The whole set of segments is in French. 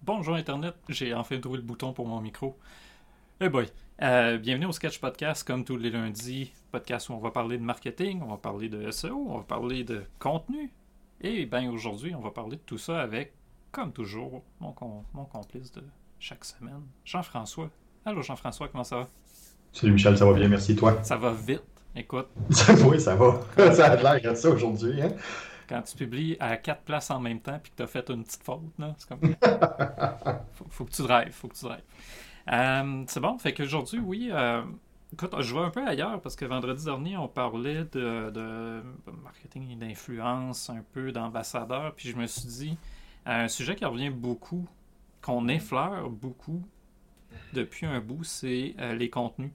Bonjour Internet, j'ai enfin trouvé le bouton pour mon micro. Hey boy, euh, bienvenue au Sketch Podcast, comme tous les lundis, podcast où on va parler de marketing, on va parler de SEO, on va parler de contenu. Et bien aujourd'hui, on va parler de tout ça avec, comme toujours, mon, mon complice de chaque semaine, Jean-François. Allô Jean-François, comment ça va? Salut Michel, ça va bien, merci toi? Ça va vite, écoute. oui, ça va. ça a l'air de ça aujourd'hui. Hein? quand tu publies à quatre places en même temps puis que tu as fait une petite faute, c'est comme. faut, faut, que tu drives, faut que tu drives. Euh, c'est bon, fait qu'aujourd'hui, oui. Euh, écoute, je vais un peu ailleurs parce que vendredi dernier, on parlait de, marketing et d'influence, un peu d'ambassadeur, puis je me suis dit, un sujet qui revient beaucoup, qu'on effleure beaucoup depuis un bout, c'est les contenus.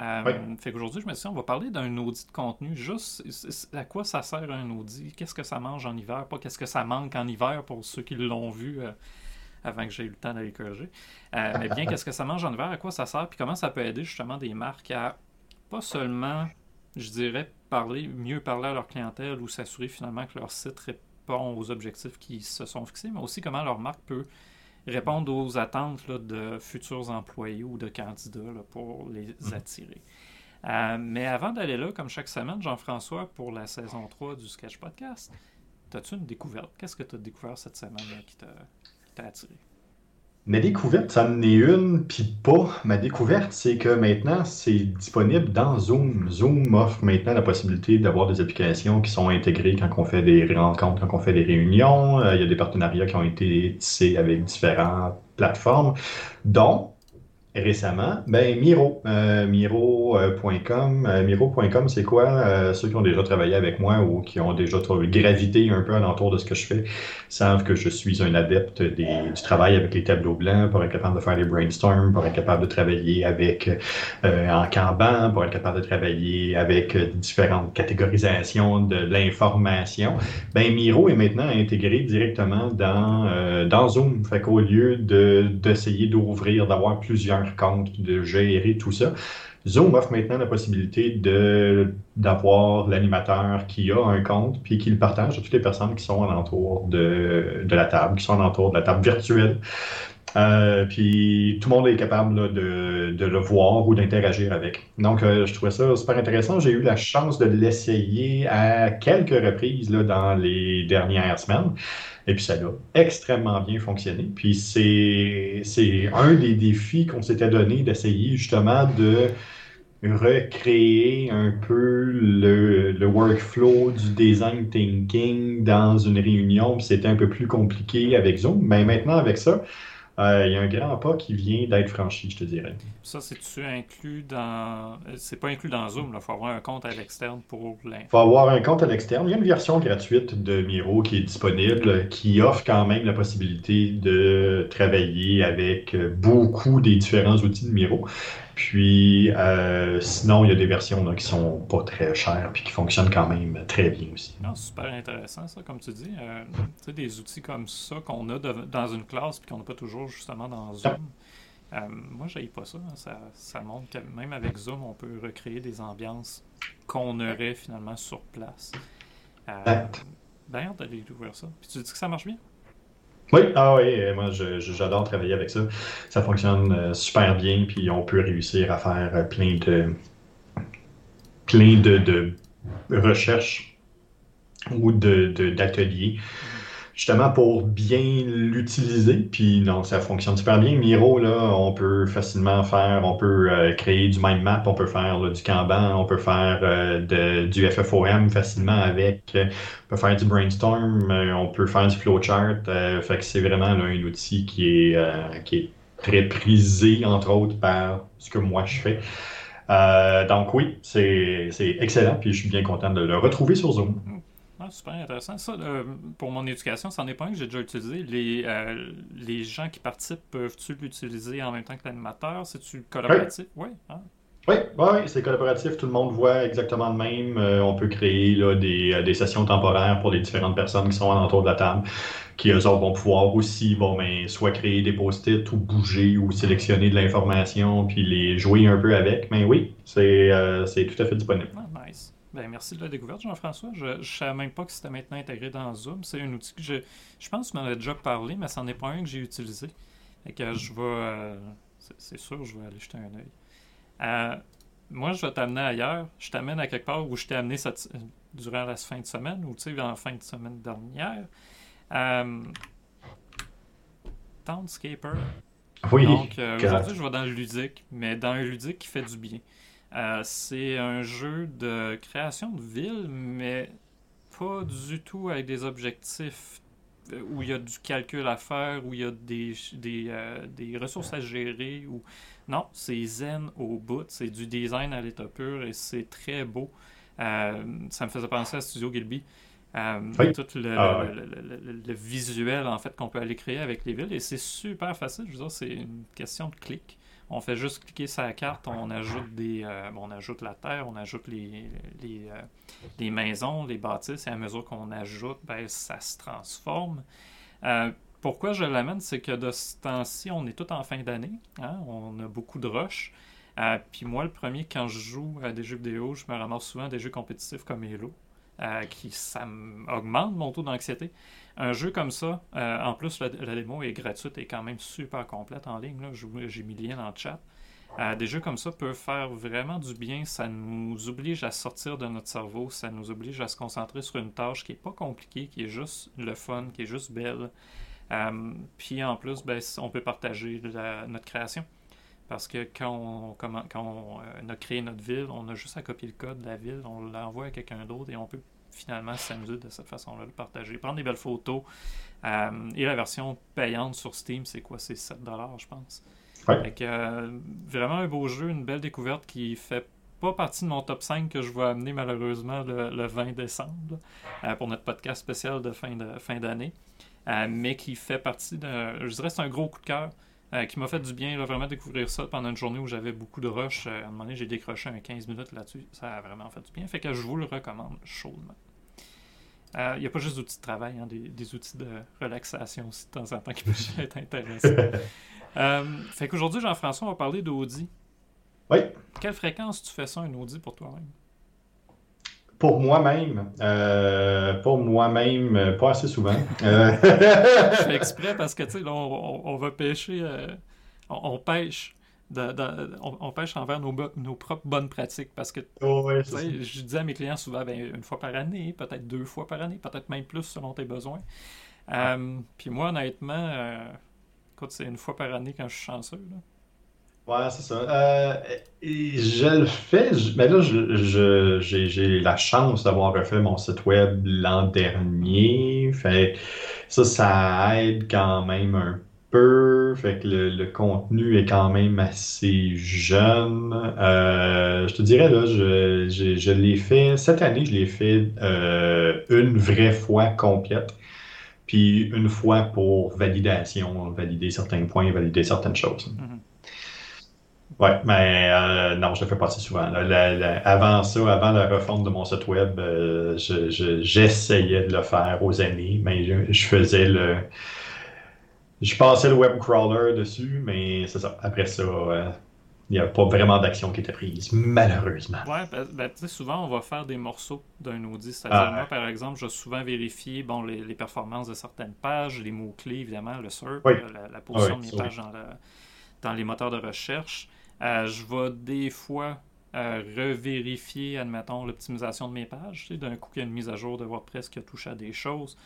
Euh, fait qu'aujourd'hui, je me suis dit, on va parler d'un audit de contenu. Juste à quoi ça sert un audit? Qu'est-ce que ça mange en hiver? Pas qu'est-ce que ça manque en hiver pour ceux qui l'ont vu euh, avant que j'ai eu le temps d'aller corriger. Euh, mais bien, qu'est-ce que ça mange en hiver? À quoi ça sert? Puis comment ça peut aider justement des marques à pas seulement, je dirais, parler, mieux parler à leur clientèle ou s'assurer finalement que leur site répond aux objectifs qui se sont fixés, mais aussi comment leur marque peut répondre aux attentes de futurs employés ou de candidats pour les mhm. attirer. Euh, mais avant d'aller là, comme chaque semaine, Jean-François, pour la saison 3 du Sketch Podcast, as-tu une découverte? Qu'est-ce que tu as découvert cette semaine qui t'a attiré? Ma découverte, ça en est une, puis pas. Ma découverte, c'est que maintenant, c'est disponible dans Zoom. Zoom offre maintenant la possibilité d'avoir des applications qui sont intégrées quand on fait des rencontres, quand on fait des réunions. Euh, il y a des partenariats qui ont été tissés avec différentes plateformes, dont récemment, ben Miro, euh, Miro.com. Euh, Miro.com, c'est quoi? Euh, ceux qui ont déjà travaillé avec moi ou qui ont déjà gravité un peu alentour de ce que je fais savent que je suis un adepte du travail avec les tableaux blancs pour être capable de faire des brainstorms, pour être capable de travailler avec en Kanban, pour être capable de travailler avec différentes catégorisations de l'information. Ben Miro est maintenant intégré directement dans, dans Zoom. Fait qu'au lieu d'essayer d'ouvrir, d'avoir plusieurs compte, de gérer tout ça. Zoom offre maintenant la possibilité d'avoir l'animateur qui a un compte puis qui le partage à toutes les personnes qui sont alentour de, de la table, qui sont alentour de la table virtuelle. Euh, puis tout le monde est capable de, de, le voir ou d'interagir avec. Donc, euh, je trouvais ça super intéressant. J'ai eu la chance de l'essayer à quelques reprises là, dans les dernières semaines. Et puis ça a extrêmement bien fonctionné. Puis c'est un des défis qu'on s'était donné d'essayer justement de recréer un peu le, le, workflow du design thinking dans une réunion. C'était un peu plus compliqué avec Zoom. Mais maintenant, avec ça, euh, il y a un grand pas qui vient d'être franchi, je te dirais. Ça, c'est-tu inclus dans. C'est pas inclus dans Zoom, il faut avoir un compte à l'externe pour. Il faut avoir un compte à l'externe. Il y a une version gratuite de Miro qui est disponible, qui offre quand même la possibilité de travailler avec beaucoup des différents outils de Miro. Puis euh, sinon, il y a des versions là, qui sont pas très chères puis qui fonctionnent quand même très bien aussi. Non, super intéressant ça, comme tu dis. Euh, tu sais, des outils comme ça qu'on a dans une classe puis qu'on n'a pas toujours justement dans Zoom. Euh, moi, je pas ça, hein. ça. Ça montre que même avec Zoom, on peut recréer des ambiances qu'on aurait finalement sur place. Euh, D'ailleurs, d'aller découvrir ça. Puis tu dis que ça marche bien? Oui, ah oui, moi j'adore travailler avec ça. Ça fonctionne euh, super bien, puis on peut réussir à faire euh, plein de plein de, recherches ou d'ateliers. De, justement pour bien l'utiliser. Puis non, ça fonctionne super bien. Miro, là, on peut facilement faire, on peut euh, créer du mind map, on peut faire du Kanban, on peut faire euh, de, du FFOM facilement avec, euh, on peut faire du brainstorm, on peut faire du flowchart. fait que c'est vraiment un outil qui est, qui est très prisé, entre autres, par ce que moi je fais. donc oui, c'est excellent, puis je suis bien content de le retrouver sur Zoom. Ah, super intéressant. Ça, pour mon éducation, c'en est pas un que j'ai déjà utilisé. Les, euh, les gens qui participent peuvent-tu l'utiliser en même temps que l'animateur? C'est-tu collaboratif? Oui. Hein? Oui, ouais, c'est collaboratif, tout le monde voit exactement le même. Euh, on peut créer là, des, euh, des, sessions temporaires pour les différentes personnes qui sont alentour de la table, qui eux autres vont pouvoir aussi, bon, ben, soit créer des post-it ou bouger ou sélectionner de l'information puis les jouer un peu avec. Mais oui, c'est euh, tout à fait disponible. Ah, Ben, merci de la découverte, Jean-François. Je ne savais même pas que c'était maintenant intégré dans Zoom. C'est un outil que je, je pense que tu m'en as déjà parlé, mais ce n'en est pas un que j'ai utilisé. Et que je vais. c'est sûr, je vais aller jeter un œil. Euh, moi, je vais t'amener ailleurs. Je t'amène à quelque part où je t'ai amené durant la fin de semaine ou tu sais, en fin de semaine dernière. Euh, Townscaper. Oui. Donc, euh, aujourd'hui, je vais dans le ludique, mais dans un ludique qui fait du bien. C'est un jeu de création de ville, mais pas du tout avec des objectifs où il y a du calcul à faire, où il y a des, des, des ressources à gérer, non, c'est zen au bout. C'est du design à l'état pur et c'est très beau. Euh, ça me faisait penser à Studio Gilby. Euh, tout ah, le, visuel en fait qu'on peut aller créer avec les villes et c'est super facile. Je veux dire, c'est une question de clic. On fait juste cliquer la carte, on ajoute des, euh, on ajoute la terre, on ajoute les, les, maisons, les bâtisses et à mesure qu'on ajoute, ben, ça se transforme pourquoi je l'amène, c'est que de ce temps-ci, on est tout en fin d'année. Hein, on a beaucoup de rush. Euh, puis moi, le premier, quand je joue à des jeux vidéo, je me ramasse souvent à des jeux compétitifs comme Halo, euh, qui ça augmente mon taux d'anxiété. Un jeu comme ça, euh, en plus, la, démo est gratuite et quand même super complète en ligne. J'ai mis le lien dans le chat. des jeux comme ça peuvent faire vraiment du bien. Ça nous oblige à sortir de notre cerveau. Ça nous oblige à se concentrer sur une tâche qui n'est pas compliquée, qui est juste le fun, qui est juste belle. Euh, puis en plus, ben, on peut partager notre création. Parce que quand on, quand on euh, a créé notre ville, on a juste à copier le code de la ville, on l'envoie à quelqu'un d'autre et on peut finalement s'amuser de cette façon-là, le partager. Prendre des belles photos. Euh, et la version payante sur Steam, c'est quoi? C'est 7 je pense. vraiment un beau jeu, une belle découverte qui fait pas partie de mon top 5 que je vais amener malheureusement le, 20 décembre pour notre podcast spécial de fin d'année. De, fin euh, mais qui fait partie de. Je dirais c'est un gros coup de cœur. Euh, qui m'a fait du bien, là, vraiment découvrir ça pendant une journée où j'avais beaucoup de rush. Euh, à un moment donné, j'ai décroché un 15 minutes là-dessus. Ça a vraiment fait du bien. Fait que je vous le recommande chaudement. Il n'y a pas juste d'outils de travail, hein, des, outils de relaxation aussi de temps en temps qui peuvent être intéressants. fait qu'aujourd'hui, Jean-François, on va parler d'Audi. Oui. Quelle fréquence tu fais ça, un Audi, pour toi-même? Pour moi-même, euh, pour moi-même, euh, pas assez souvent. Euh, Je fais exprès parce que, tu sais, on, va pêcher, on, pêche. on, pêche envers nos, nos, propres bonnes pratiques parce que oh, je dis à mes clients souvent ben, une fois par année, peut-être deux fois par année, peut-être même plus selon tes besoins. Puis moi, honnêtement, écoute, c'est une fois par année quand je suis chanceux. Là. Ouais, c'est ça. Euh, je le fais, mais là, j'ai la chance d'avoir refait mon site web l'an dernier. Fait ça, ça aide quand même un peu. Fait que le, contenu est quand même assez jeune. Euh, je te dirais, là, je, je, l'ai fait, cette année, je l'ai fait euh, une vraie fois complète. Puis une fois pour validation, valider certains points, valider certaines choses. Mm-hmm. Oui, mais euh, non, je le fais pas assez souvent. avant ça, avant la refonte de mon site web, euh, j'essayais de le faire aux années, mais je, faisais le. Je passais le web crawler dessus, mais c'est ça. Après ça, euh, il n'y a pas vraiment d'action qui était prise, malheureusement. Oui, ben, ben, souvent, on va faire des morceaux d'un Audi. C'est-à-dire, ah, moi, par exemple, je vais souvent vérifier bon, les, performances de certaines pages, les mots-clés, évidemment, le SERP, la, position de mes pages dans, dans les moteurs de recherche. Euh, je vais des fois euh, revérifier, admettons, l'optimisation de mes pages. D'un coup, il y a une mise à jour de WordPress qui a touché à des choses.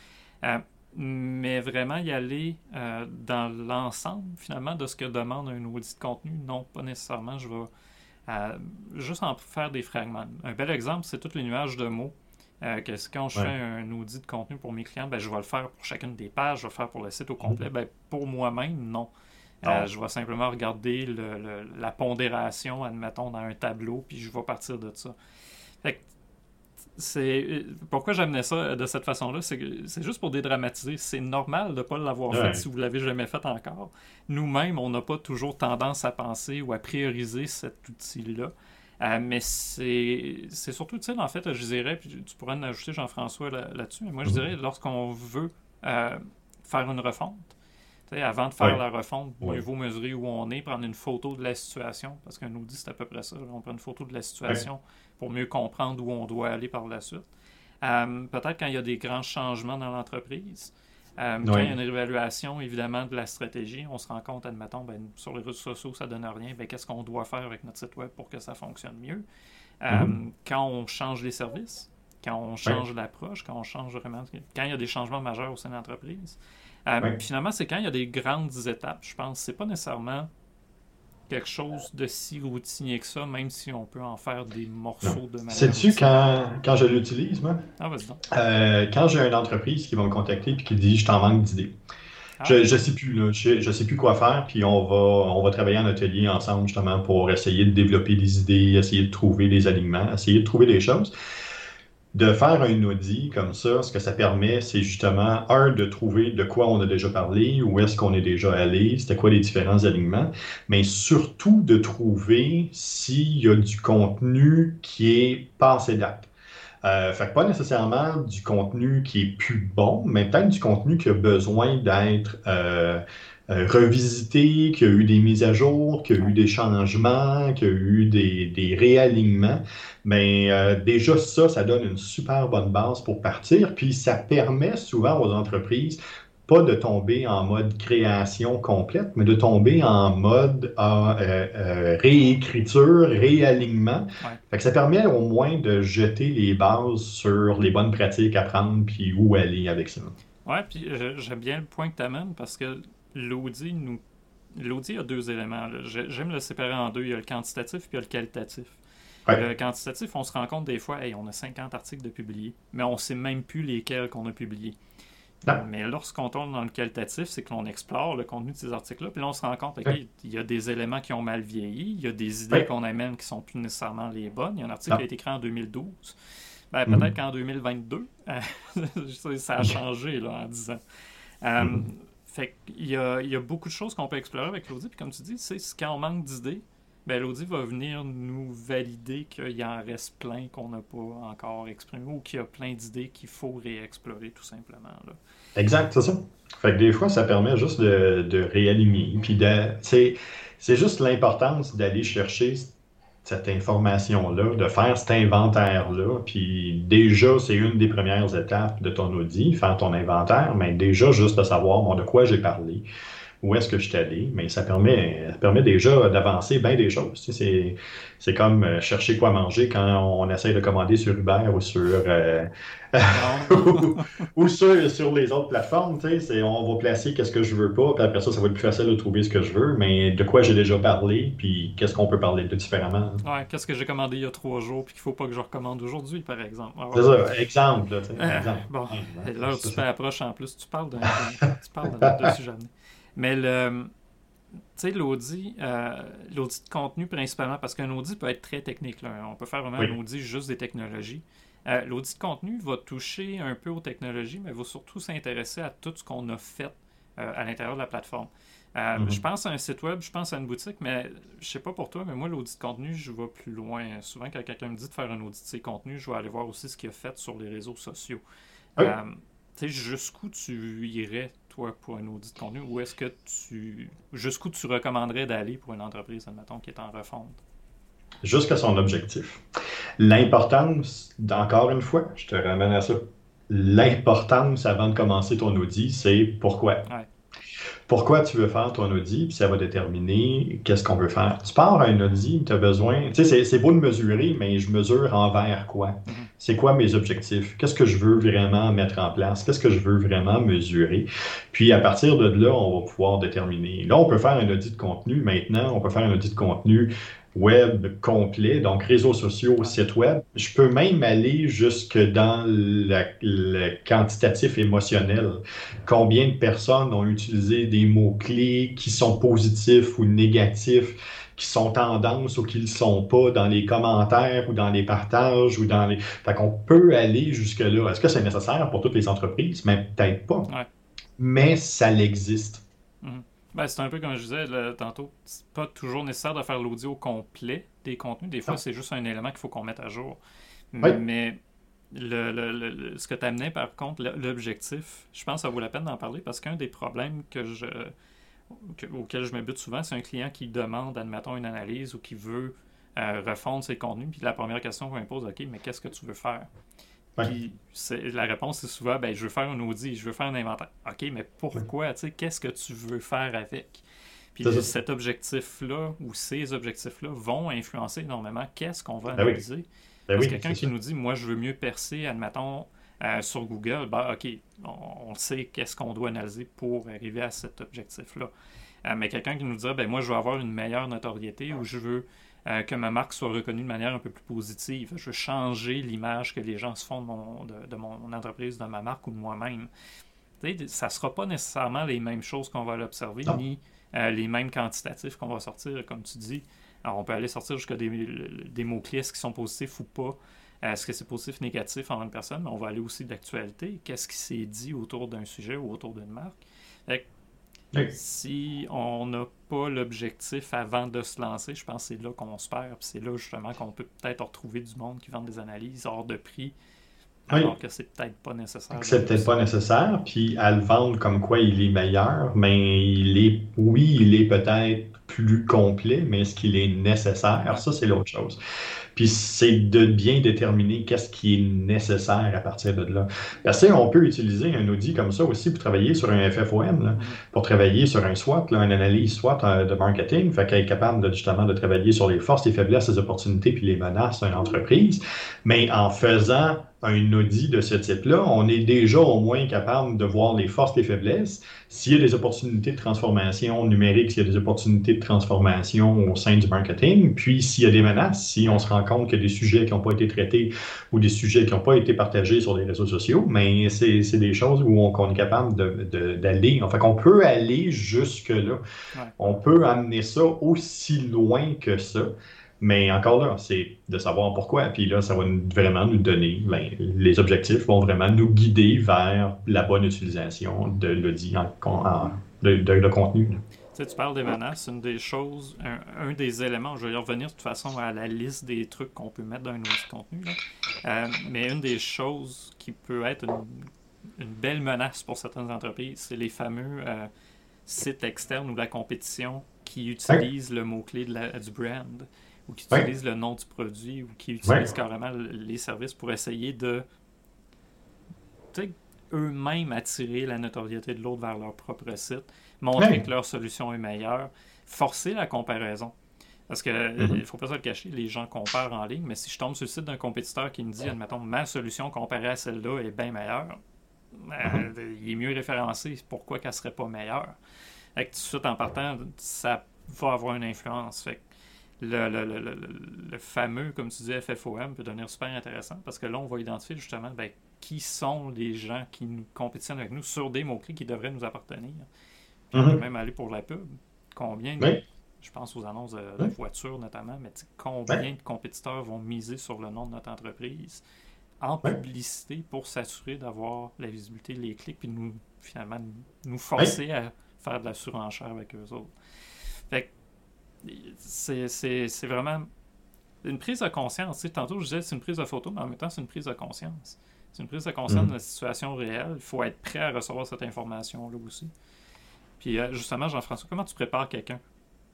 Euh, mais vraiment y aller dans l'ensemble, finalement, de ce que demande un audit de contenu, non, pas nécessairement. Je vais juste en faire des fragments. Un bel exemple, c'est tous les nuages de mots. que quand je fais un audit de contenu pour mes clients, ben, je vais le faire pour chacune des pages, je vais le faire pour le site au complet. Mhm. Ben, pour moi-même, non. Euh, je vais simplement regarder la pondération, admettons, dans un tableau, puis je vais partir de ça. c'est pourquoi j'amenais ça de cette façon-là, c'est que c'est juste pour dédramatiser. C'est normal de ne pas l'avoir fait si vous l'avez jamais fait encore. Nous-mêmes, on n'a pas toujours tendance à penser ou à prioriser cet outil-là. Euh, mais c'est surtout utile, en fait, je dirais, puis tu pourrais en ajouter Jean-François là-dessus, mais moi je mhm. dirais, lorsqu'on veut euh, faire une refonte, avant de faire la refonte, mieux vaut mesurer où on est, prendre une photo de la situation, parce qu'un audit, c'est à peu près ça. On prend une photo de la situation pour mieux comprendre où on doit aller par la suite. Euh, peut-être quand il y a des grands changements dans l'entreprise, euh, quand il y a une évaluation, évidemment, de la stratégie, on se rend compte, admettons, ben, sur les réseaux sociaux, ça donne rien. Ben, qu'est-ce qu'on doit faire avec notre site web pour que ça fonctionne mieux? Euh, mm-hmm. Quand on change les services, quand on change l'approche, quand on change vraiment, quand il y a des changements majeurs au sein de l'entreprise. Finalement, c'est quand il y a des grandes étapes, je pense. C'est pas nécessairement quelque chose de si routinier que ça, même si on peut en faire des morceaux de manière. Sais-tu quand, quand je l'utilise, moi? Ah, vas-y euh, quand j'ai une entreprise qui va me contacter et qui dit je t'en manque d'idées. Ah. Je, je sais plus, là, je, je, sais plus quoi faire, puis on va, on va travailler en atelier ensemble justement pour essayer de développer des idées, essayer de trouver des alignements, essayer de trouver des choses de faire un audit comme ça, ce que ça permet, c'est justement, un, de trouver de quoi on a déjà parlé, où est-ce qu'on est déjà allé, c'était quoi les différents alignements, mais surtout de trouver s'il y a du contenu qui est passé date. Euh, fait que pas nécessairement du contenu qui est plus bon, mais peut-être du contenu qui a besoin d'être euh, revisité, qu'il y a eu des mises à jour, qu'il y a eu des changements, qu'il y a eu des, réalignements. Mais euh, déjà, ça, ça donne une super bonne base pour partir. Puis ça permet souvent aux entreprises pas de tomber en mode création complète, mais de tomber en mode euh, réécriture, réalignement. Fait que ça permet au moins de jeter les bases sur les bonnes pratiques à prendre puis où aller avec ça. Oui, puis j'aime bien le point que tu amènes parce que l'audit nous. L'audit a deux éléments. J'aime le séparer en deux. Il y a le quantitatif puis il y a le qualitatif. Le quantitatif, on se rend compte des fois, hey, on a 50 articles de publiés, mais on ne sait même plus lesquels qu'on a publiés. Mais lorsqu'on tombe dans le qualitatif, c'est que l'on explore le contenu de ces articles-là, puis là, on se rend compte qu'il y a des éléments qui ont mal vieilli, il y a des idées qu'on amène qui sont plus nécessairement les bonnes. Il y a un article qui a été écrit en 2012. Ben, peut-être mhm. qu'en 2022, ça a changé là, en 10 ans. Euh, mhm. Fait qu'il y a, il y a beaucoup de choses qu'on peut explorer avec l'audit. Puis comme tu dis, c'est quand on manque d'idées, ben va venir nous valider qu'il y en reste plein qu'on n'a pas encore exprimé ou qu'il y a plein d'idées qu'il faut réexplorer tout simplement. Exact, c'est ça. Fait que des fois, ça permet juste de, de réaligner. Puis c'est juste l'importance d'aller chercher cette information-là, de faire cet inventaire-là. Puis déjà, c'est une des premières étapes de ton audit, faire ton inventaire, mais déjà juste de savoir de quoi j'ai parlé, où est-ce que je suis allé, mais ça permet, ça permet déjà d'avancer bien des choses. C'est, c'est comme euh, chercher quoi manger quand on essaie de commander sur Uber ou sur, euh, ou, sur, sur, les autres plateformes. C'est, on va placer qu'est-ce que je veux pas, puis après ça, ça va être plus facile de trouver ce que je veux, mais de quoi j'ai déjà parlé, puis qu'est-ce qu'on peut parler de différemment. Ouais, qu'est-ce que j'ai commandé il y a trois jours, puis qu'il faut pas que je recommande aujourd'hui, par exemple. c'est ça, exemple. Euh, exemple. Bon, l'heure du approche en plus, tu tu parles d'un sujet. Mais le l'audit, euh, l'audit de contenu principalement, parce qu'un audit peut être très technique. On peut faire vraiment un audit juste des technologies. Euh, l'audit de contenu va toucher un peu aux technologies, mais va surtout s'intéresser à tout ce qu'on a fait euh, à l'intérieur de la plateforme. Mm-hmm. Je pense à un site web, je pense à une boutique, mais je sais pas pour toi, mais moi, l'audit de contenu, je vais plus loin. Souvent, quand quelqu'un me dit de faire un audit de ses contenus, je vais aller voir aussi ce qu'il a fait sur les réseaux sociaux. tu sais, jusqu'où tu irais? Toi, pour un audit de contenu, ou est-ce que tu. Jusqu'où tu recommanderais d'aller pour une entreprise, admettons, qui est en refonte? Jusqu'à son objectif. L'importance, encore une fois, je te ramène à ça. L'importance avant de commencer ton audit, c'est pourquoi pourquoi tu veux faire ton audit, puis ça va déterminer qu'est-ce qu'on veut faire. Tu pars à un audit, tu as besoin, tu sais, c'est beau de mesurer, mais je mesure envers quoi? Mm-hmm. C'est quoi mes objectifs? Qu'est-ce que je veux vraiment mettre en place? Qu'est-ce que je veux vraiment mesurer? Puis à partir de là, on va pouvoir déterminer. Là, on peut faire un audit de contenu. Maintenant, on peut faire un audit de contenu web complet, donc réseaux sociaux, site web. Je peux même aller jusque dans le quantitatif émotionnel. Combien de personnes ont utilisé des mots-clés qui sont positifs ou négatifs? Qui sont tendances ou qui ne le sont pas dans les commentaires ou dans les partages ou dans les. Fait qu'on peut aller jusque-là. Est-ce que c'est nécessaire pour toutes les entreprises? Mais peut-être pas. Mais ça l'existe. Mhm. Ben, c'est un peu comme je disais tantôt, c'est pas toujours nécessaire de faire l'audio complet des contenus. Des fois, c'est juste un élément qu'il faut qu'on mette à jour. Mais le, ce que tu amenais, par contre, l'objectif, je pense que ça vaut la peine d'en parler parce qu'un des problèmes que je, auquel je me bute souvent, c'est un client qui demande, admettons, une analyse ou qui veut euh, refondre ses contenus. Puis la première question qu'on me pose, OK, mais qu'est-ce que tu veux faire? Puis la réponse, c'est souvent, ben, je veux faire un audit, je veux faire un inventaire. OK, mais pourquoi? Qu'est-ce que tu veux faire avec? Puis cet objectif-là ou ces objectifs-là vont influencer énormément qu'est-ce qu'on va ben analyser. Ben Parce que quelqu'un qui nous dit, moi, je veux mieux percer, admettons, euh, sur Google, ben, OK, on, sait qu'est-ce qu'on doit analyser pour arriver à cet objectif-là. Euh, mais quelqu'un qui nous dit, ben, moi, je veux avoir une meilleure notoriété ou je veux euh, que ma marque soit reconnue de manière un peu plus positive. Je veux changer l'image que les gens se font de mon, de, mon entreprise, de ma marque ou de moi-même. Ça ne sera pas nécessairement les mêmes choses qu'on va l'observer, ni euh, les mêmes quantitatifs qu'on va sortir, comme tu dis. Alors, on peut aller sortir jusqu'à des, des mots-clés, est-ce qu'ils sont positifs ou pas, est-ce que c'est positif négatif en une personne, mais on va aller aussi de l'actualité, qu'est-ce qui s'est dit autour d'un sujet ou autour d'une marque? Si on n'a pas l'objectif avant de se lancer, je pense que c'est là qu'on se perd. C'est là justement qu'on peut peut-être retrouver du monde qui vend des analyses hors de prix. Alors que c'est peut-être pas nécessaire. C'est peut-être pas nécessaire. Puis à le vendre comme quoi il est meilleur, mais il est, oui, il est peut-être plus complet, mais est-ce qu'il est nécessaire? Ça, c'est l'autre chose. Puis c'est de bien déterminer qu'est-ce qui est nécessaire à partir de là. Parce que on peut utiliser un outil comme ça aussi pour travailler sur un FFOM, pour travailler sur un SWOT, là, une analyse SWOT euh, de marketing, fait qu'elle est capable de, justement de travailler sur les forces, les faiblesses, les opportunités puis les menaces d'une entreprise. Mais en faisant un audit de ce type-là, on est déjà au moins capable de voir les forces, les faiblesses. S'il y a des opportunités de transformation numérique, s'il y a des opportunités de transformation au sein du marketing, puis s'il y a des menaces, si on se rend compte qu'il y a des sujets qui n'ont pas été traités ou des sujets qui n'ont pas été partagés sur les réseaux sociaux, mais c'est des choses où on, est capable d'aller. De, enfin, qu'on peut aller jusque-là. On peut amener ça aussi loin que ça. Mais encore là, c'est de savoir pourquoi. Puis là, ça va vraiment nous donner, ben, les objectifs vont vraiment nous guider vers la bonne utilisation de l'audit de, contenu. Tu, sais, tu parles des menaces, une des choses, un, des éléments, je vais y revenir de toute façon à la liste des trucs qu'on peut mettre dans un outil de contenu, euh, mais une des choses qui peut être une, belle menace pour certaines entreprises, c'est les fameux euh, sites externes ou la compétition qui utilisent le mot-clé du brand ou qui utilisent le nom du produit ou qui utilisent carrément les services pour essayer de eux-mêmes attirer la notoriété de l'autre vers leur propre site, montrer que leur solution est meilleure, forcer la comparaison. Parce qu'il ne mm-hmm. faut pas se le cacher, les gens comparent en ligne, mais si je tombe sur le site d'un compétiteur qui me dit, admettons, ma solution comparée à celle-là est bien meilleure, ben, mm-hmm. il est mieux référencé, pourquoi qu'elle ne serait pas meilleure? Fait que tout de suite en partant, ça va avoir une influence. Fait le, fameux, comme tu dis, FFOM peut devenir super intéressant parce que là, on va identifier justement ben, qui sont les gens qui nous compétitionnent avec nous sur des mots-clés qui devraient nous appartenir. On peut mhm. même aller pour la pub. Combien, je pense aux annonces de, voitures notamment, mais combien de compétiteurs vont miser sur le nom de notre entreprise en publicité pour s'assurer d'avoir la visibilité, les clics, puis nous, finalement, nous forcer à faire de la surenchère avec eux autres. Fait c'est vraiment une prise de conscience. tantôt, je disais c'est une prise de photo, mais en même temps, c'est une prise de conscience. C'est une prise de conscience mm. de la situation réelle. Il faut être prêt à recevoir cette information-là aussi. Puis, euh, justement, Jean-François, comment tu prépares quelqu'un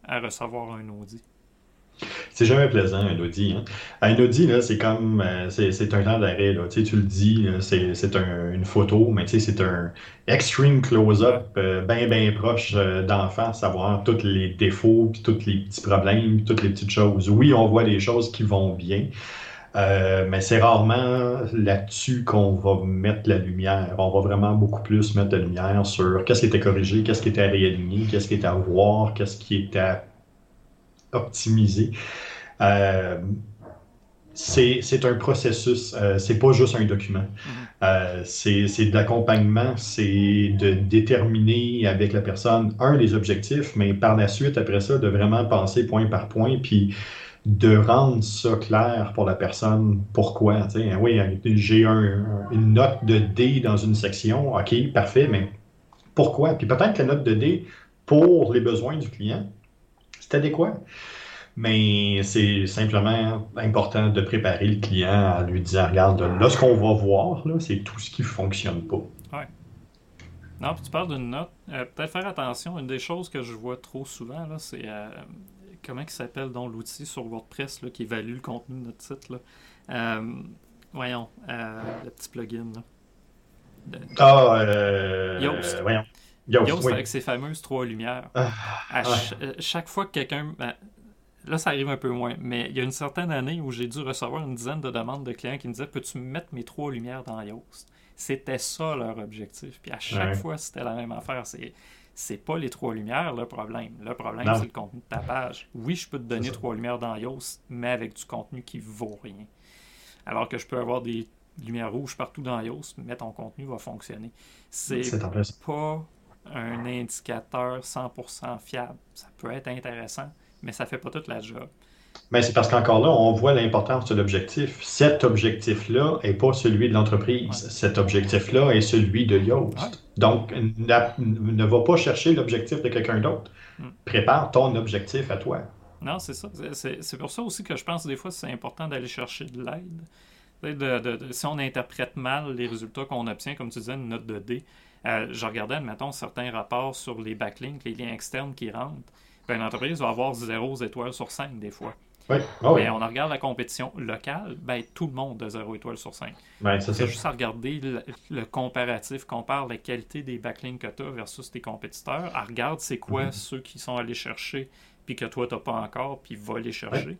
à recevoir un audit? C'est jamais plaisant, un audit. Hein. Un audit, c'est comme, euh, c'est un temps d'arrêt. Tu, tu le dis, c'est une photo, mais c'est un extreme close-up, euh, bien, bien proche euh, d'enfant, savoir tous les défauts, puis tous les petits problèmes, toutes les petites choses. Oui, on voit des choses qui vont bien, mais c'est rarement là-dessus qu'on va mettre la lumière. On va vraiment beaucoup plus mettre la lumière sur qu'est-ce qui était corrigé, qu'est-ce qui était à réaligner, qu'est-ce qui était à voir, qu'est-ce qui était à optimiser. Euh, c'est un processus, euh, c'est pas juste un document. Mm-hmm. Euh, c'est de l'accompagnement, c'est de déterminer avec la personne, un, les objectifs, mais par la suite, après ça, de vraiment penser point par point, puis de rendre ça clair pour la personne. Pourquoi? oui, j'ai une note de D dans une section, OK, parfait, mais pourquoi? Puis peut-être que la note de D, pour les besoins du client, c'est adéquat. Mais c'est simplement important de préparer le client à lui dire regarde, là, ce qu'on va voir, c'est tout ce qui ne fonctionne pas. Oui. Non, puis tu parles d'une note. Euh, peut-être faire attention. Une des choses que je vois trop souvent, c'est euh, comment il s'appelle dans l'outil sur WordPress qui évalue le contenu de notre site. Là? Euh, voyons, le petit plugin. Là. Ah, Yoast. voyons. Yoast, avec ses fameuses trois lumières. Ah, à chaque fois que quelqu'un. Ben, là, ça arrive un peu moins, mais il y a une certaine année où j'ai dû recevoir une dizaine de demandes de clients qui me disaient Peux-tu mettre mes trois lumières dans Yoast? C'était ça leur objectif. Puis à chaque fois, c'était la même affaire. C'est c'est pas les trois lumières le problème. Le problème, c'est le contenu de ta page. Oui, je peux te donner trois lumières dans Yoast, mais avec du contenu qui vaut rien. Alors que je peux avoir des lumières rouges partout dans Yoast, mais ton contenu va fonctionner. C'est pas un indicateur 100% fiable. Ça peut être intéressant, mais ça fait pas toute la job. Mais c'est parce qu'encore là, on voit l'importance de l'objectif. Cet objectif-là n'est pas celui de l'entreprise. Cet objectif-là est celui de Yoast. Donc, ne va pas chercher l'objectif de quelqu'un d'autre. Hmm. Prépare ton objectif à toi. Non, c'est ça. C'est pour ça aussi que je pense que des fois, c'est important d'aller chercher de l'aide. si on interprète mal les résultats qu'on obtient, comme tu disais, une note de D, euh, je regardais, admettons, certains rapports sur les backlinks, les liens externes qui rentrent une entreprise va avoir 0 étoiles sur 5 des fois. Oui. Ah Mais on regarde la compétition locale, ben, tout le monde a 0 étoile sur 5. Ben, c'est juste à regarder le, comparatif, compare la qualité des backlinks que tu as versus tes compétiteurs. À regarde c'est quoi mhm. ceux qui sont allés chercher puis que toi, tu n'as pas encore, puis va les chercher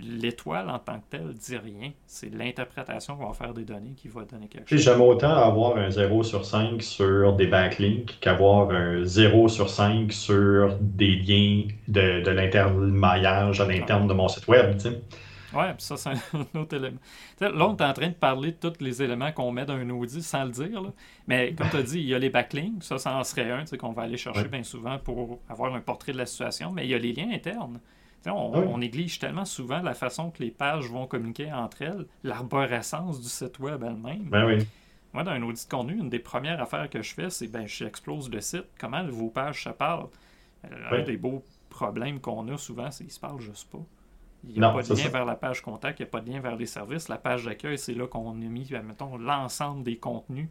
l'étoile en tant que telle dit rien. C'est l'interprétation qu'on va faire des données qui va donner quelque chose. J'aime autant avoir un 0 sur 5 sur des backlinks qu'avoir un 0 sur 5 sur des liens de, de l'intermaillage à l'interne de mon site web. Oui, ça, c'est un autre élément. là, on est en train de parler de tous les éléments qu'on met dans un audit sans le dire. Mais comme tu as dit, il y a les backlinks. Ça, ça en serait un qu'on va aller chercher bien souvent pour avoir un portrait de la situation. Mais il y a les liens internes. On, néglige tellement souvent la façon que les pages vont communiquer entre elles, l'arborescence du site web elle-même. Ben Moi, dans un audit de contenu, une des premières affaires que je fais, c'est ben, j'explose le site. Comment vos pages se parlent? Euh, un des beaux problèmes qu'on a souvent, c'est qu'ils se parlent juste pas. Il n'y a pas de lien vers la page contact, il n'y a pas de lien vers les services. La page d'accueil, c'est là qu'on a mis, mettons, l'ensemble des contenus.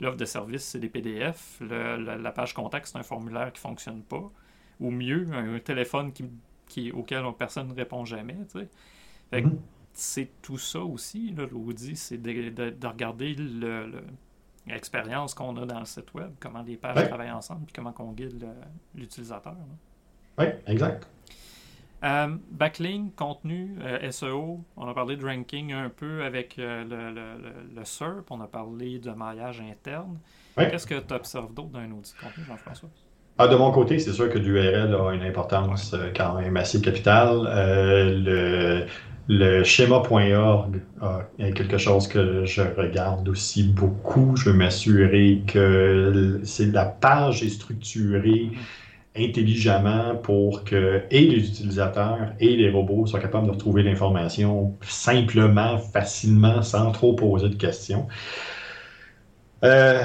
L'offre de service, c'est des PDF. la, page contact, c'est un formulaire qui ne fonctionne pas. Ou mieux, un téléphone qui qui, auquel personne ne répond jamais. Mhm. C'est tout ça aussi, l'audit, c'est de, regarder l'expérience qu'on a dans le site web, comment les pages travaillent ensemble, puis comment on guide l'utilisateur. Oui, exact. Euh, backlink, contenu, euh, SEO, on a parlé de ranking un peu avec euh, le, le, SERP, on a parlé de maillage interne. Qu'est-ce que tu observes d'autre dans un audit de contenu, Jean-François? Ah, de mon côté, c'est sûr que l'URL a une importance euh, quand même assez capitale. Euh, le, schéma.org est quelque chose que je regarde aussi beaucoup. Je veux m'assurer que la page est structurée intelligemment pour que et les utilisateurs et les robots soient capables de retrouver l'information simplement, facilement, sans trop poser de questions. Euh,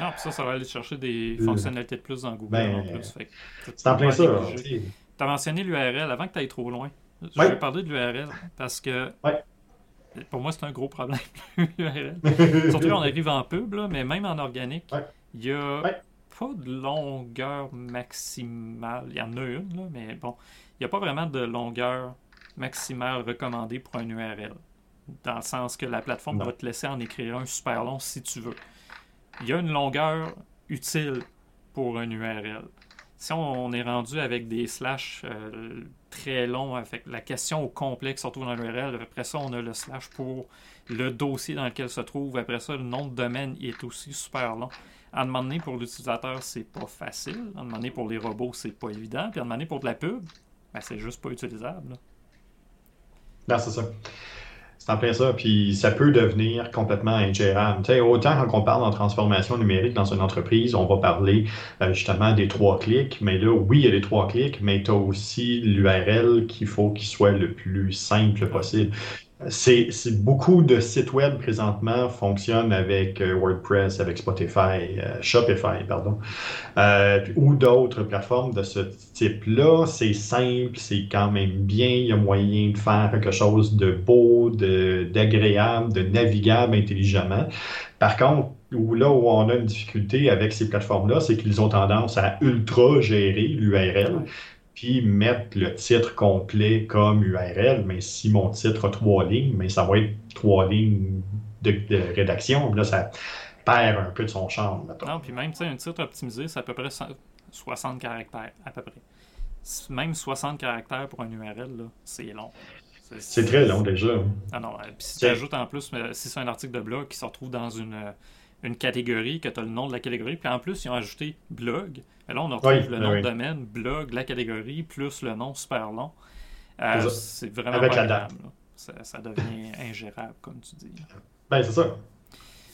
non, ça, ça va aller chercher des euh, fonctionnalités de plus dans Google ben, en plus. C'est en plein ça. Tu as mentionné l'URL avant que tu ailles trop loin. Je vais parler de l'URL parce que pour moi, c'est un gros problème, l'URL. Surtout on arrive en pub, mais même en organique, il n'y a pas de longueur maximale. Il y en a une, mais bon, il n'y a pas vraiment de longueur maximale recommandée pour un URL. Dans le sens que la plateforme va te laisser en écrire un super long si tu veux il y a une longueur utile pour un URL. Si on, est rendu avec des slash euh, très longs, avec la question au complet qui se dans l'URL, après ça, on a le slash pour le dossier dans lequel se trouve. Après ça, le nom de domaine est aussi super long. À demander pour l'utilisateur, c'est pas facile. À demander pour les robots, c'est pas évident. Puis à demander pour de la pub, ben, c'est juste pas utilisable. Non, c'est ça. C'est en plein ça, puis ça peut devenir complètement ingérable. Tu sais, autant quand on parle en transformation numérique dans une entreprise, on va parler euh, justement des trois clics, mais là, oui, il y a les trois clics, mais tu as aussi l'URL qu'il faut qu'il soit le plus simple possible. C'est beaucoup de sites web présentement fonctionnent avec euh, WordPress, avec Spotify, euh, Shopify, pardon, euh, ou d'autres plateformes de ce type-là. C'est simple, c'est quand même bien. Il y a moyen de faire quelque chose de beau, d'agréable, de, navigable intelligemment. Par contre, là où on a une difficulté avec ces plateformes-là, c'est qu'ils ont tendance à ultra gérer l'URL puis mettre le titre complet comme URL. Mais si mon titre a trois lignes, mais ça va être trois lignes de, rédaction. Là, ça perd un peu de son charme. Non, puis même, un titre optimisé, c'est à peu près 60 caractères, à peu près. Même 60 caractères pour un URL, c'est long. C'est très long déjà. Ah non, puis si tu ajoutes en plus, si c'est un article de blog qui se retrouve dans une, une catégorie, que tu as le nom de la catégorie, puis en plus, ils ont ajouté blog. Là, on retrouve le nom de domaine, blog, la catégorie, plus le nom super long. Euh, c'est vraiment Avec pas la Ça, devient ingérable, comme tu dis. Ben, c'est ça.